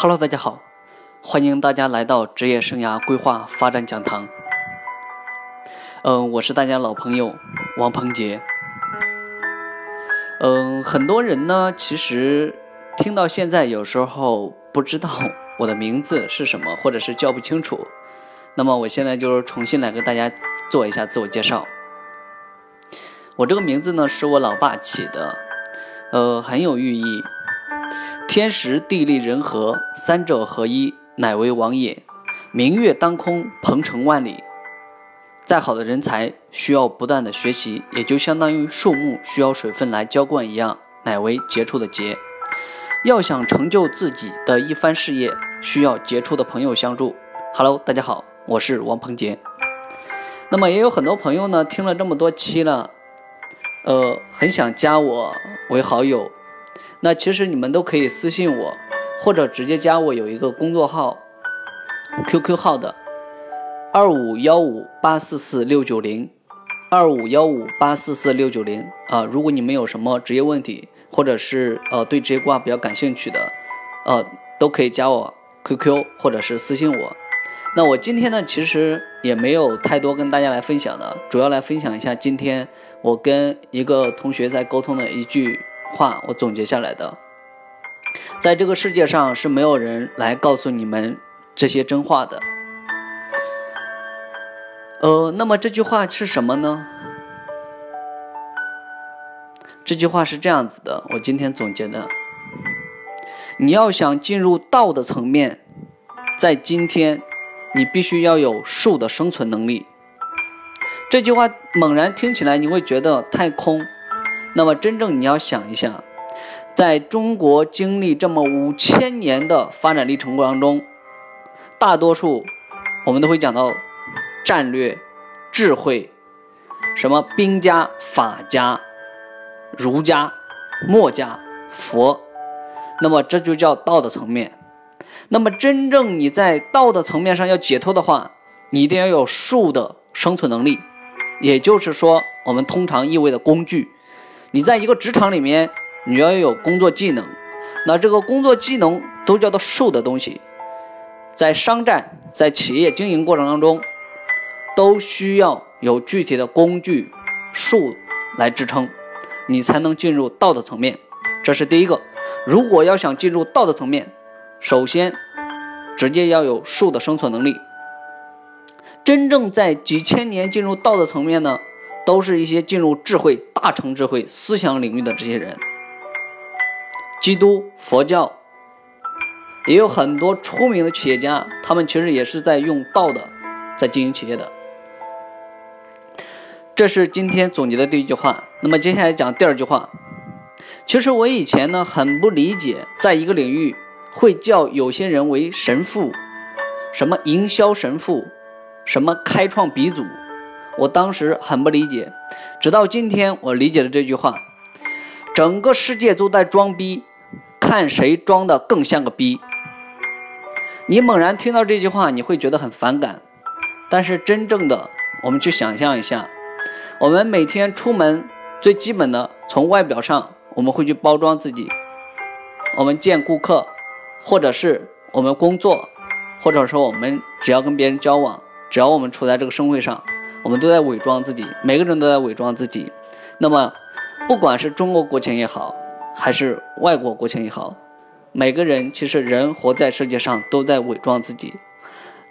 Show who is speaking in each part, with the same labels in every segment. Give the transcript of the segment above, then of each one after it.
Speaker 1: Hello，大家好，欢迎大家来到职业生涯规划发展讲堂。嗯，我是大家老朋友王鹏杰。嗯，很多人呢，其实听到现在有时候不知道我的名字是什么，或者是叫不清楚。那么我现在就是重新来跟大家做一下自我介绍。我这个名字呢，是我老爸起的，呃，很有寓意。天时地利人和三者合一，乃为王也。明月当空，鹏程万里。再好的人才，需要不断的学习，也就相当于树木需要水分来浇灌一样，乃为杰出的杰。要想成就自己的一番事业，需要杰出的朋友相助。Hello，大家好，我是王鹏杰。那么也有很多朋友呢，听了这么多期了，呃，很想加我为好友。那其实你们都可以私信我，或者直接加我有一个工作号，QQ 号的二五幺五八四四六九零，二五幺五八四四六九零啊。如果你们有什么职业问题，或者是呃对职业规划比较感兴趣的，呃，都可以加我 QQ 或者是私信我。那我今天呢，其实也没有太多跟大家来分享的，主要来分享一下今天我跟一个同学在沟通的一句。话我总结下来的，在这个世界上是没有人来告诉你们这些真话的。呃，那么这句话是什么呢？这句话是这样子的，我今天总结的：你要想进入道的层面，在今天，你必须要有树的生存能力。这句话猛然听起来，你会觉得太空。那么，真正你要想一想，在中国经历这么五千年的发展历程过程中，大多数我们都会讲到战略、智慧，什么兵家、法家、儒家、墨家、佛，那么这就叫道的层面。那么，真正你在道的层面上要解脱的话，你一定要有术的生存能力，也就是说，我们通常意味的工具。你在一个职场里面，你要有工作技能，那这个工作技能都叫做术的东西，在商战、在企业经营过程当中，都需要有具体的工具术来支撑，你才能进入道的层面。这是第一个。如果要想进入道的层面，首先直接要有术的生存能力。真正在几千年进入道的层面呢？都是一些进入智慧、大成智慧、思想领域的这些人。基督、佛教也有很多出名的企业家，他们其实也是在用道的，在经营企业的。这是今天总结的第一句话。那么接下来讲第二句话。其实我以前呢很不理解，在一个领域会叫有些人为神父，什么营销神父，什么开创鼻祖。我当时很不理解，直到今天我理解了这句话：整个世界都在装逼，看谁装的更像个逼。你猛然听到这句话，你会觉得很反感。但是真正的，我们去想象一下，我们每天出门最基本的，从外表上我们会去包装自己，我们见顾客，或者是我们工作，或者说我们只要跟别人交往，只要我们处在这个社会上。我们都在伪装自己，每个人都在伪装自己。那么，不管是中国国情也好，还是外国国情也好，每个人其实人活在世界上都在伪装自己。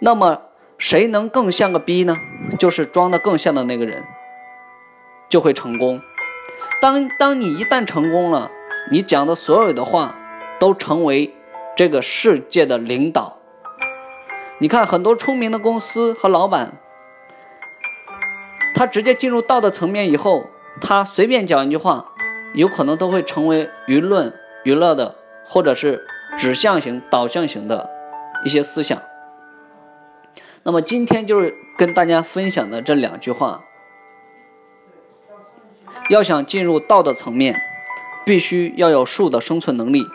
Speaker 1: 那么，谁能更像个逼呢？就是装的更像的那个人，就会成功。当当你一旦成功了，你讲的所有的话都成为这个世界的领导。你看，很多出名的公司和老板。他直接进入道德层面以后，他随便讲一句话，有可能都会成为舆论娱乐的，或者是指向型、导向型的一些思想。那么今天就是跟大家分享的这两句话：要想进入道德层面，必须要有术的生存能力。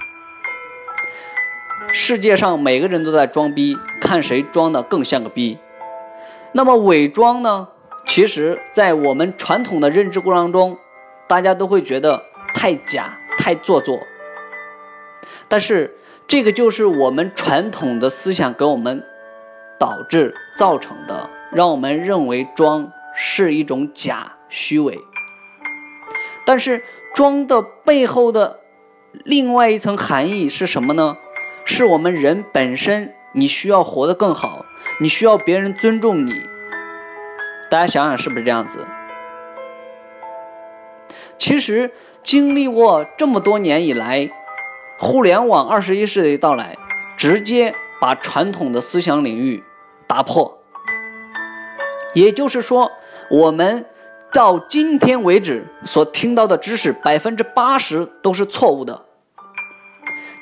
Speaker 1: 世界上每个人都在装逼，看谁装的更像个逼。那么伪装呢？其实，在我们传统的认知过程中，大家都会觉得太假、太做作。但是这个就是我们传统的思想给我们导致造成的，让我们认为装是一种假虚伪。但是装的背后的另外一层含义是什么呢？是我们人本身，你需要活得更好，你需要别人尊重你。大家想想是不是这样子？其实经历过这么多年以来，互联网二十一世纪的到来，直接把传统的思想领域打破。也就是说，我们到今天为止所听到的知识，百分之八十都是错误的。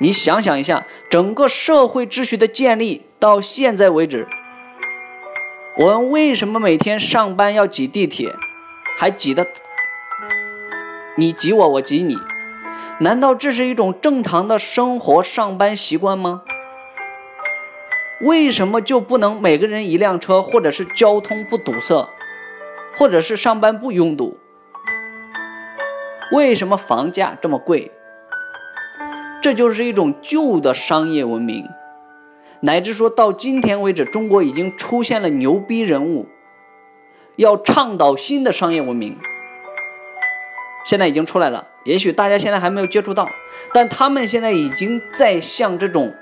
Speaker 1: 你想想一下，整个社会秩序的建立到现在为止，我们为什么每天上班要挤地铁，还挤得你挤我，我挤你？难道这是一种正常的生活上班习惯吗？为什么就不能每个人一辆车，或者是交通不堵塞，或者是上班不拥堵？为什么房价这么贵？这就是一种旧的商业文明，乃至说到今天为止，中国已经出现了牛逼人物，要倡导新的商业文明，现在已经出来了。也许大家现在还没有接触到，但他们现在已经在向这种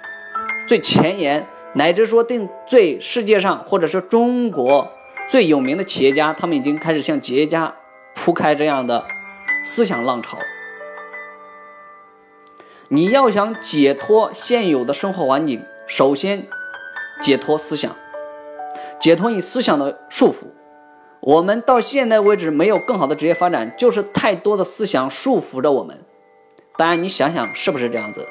Speaker 1: 最前沿，乃至说定最世界上或者是中国最有名的企业家，他们已经开始向企业家铺开这样的思想浪潮。你要想解脱现有的生活环境，首先解脱思想，解脱你思想的束缚。我们到现在为止没有更好的职业发展，就是太多的思想束缚着我们。当然，你想想是不是这样子？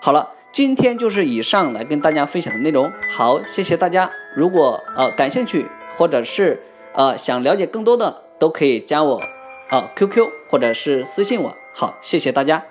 Speaker 1: 好了，今天就是以上来跟大家分享的内容。好，谢谢大家。如果呃感兴趣，或者是呃想了解更多的，都可以加我呃 QQ 或者是私信我。好，谢谢大家。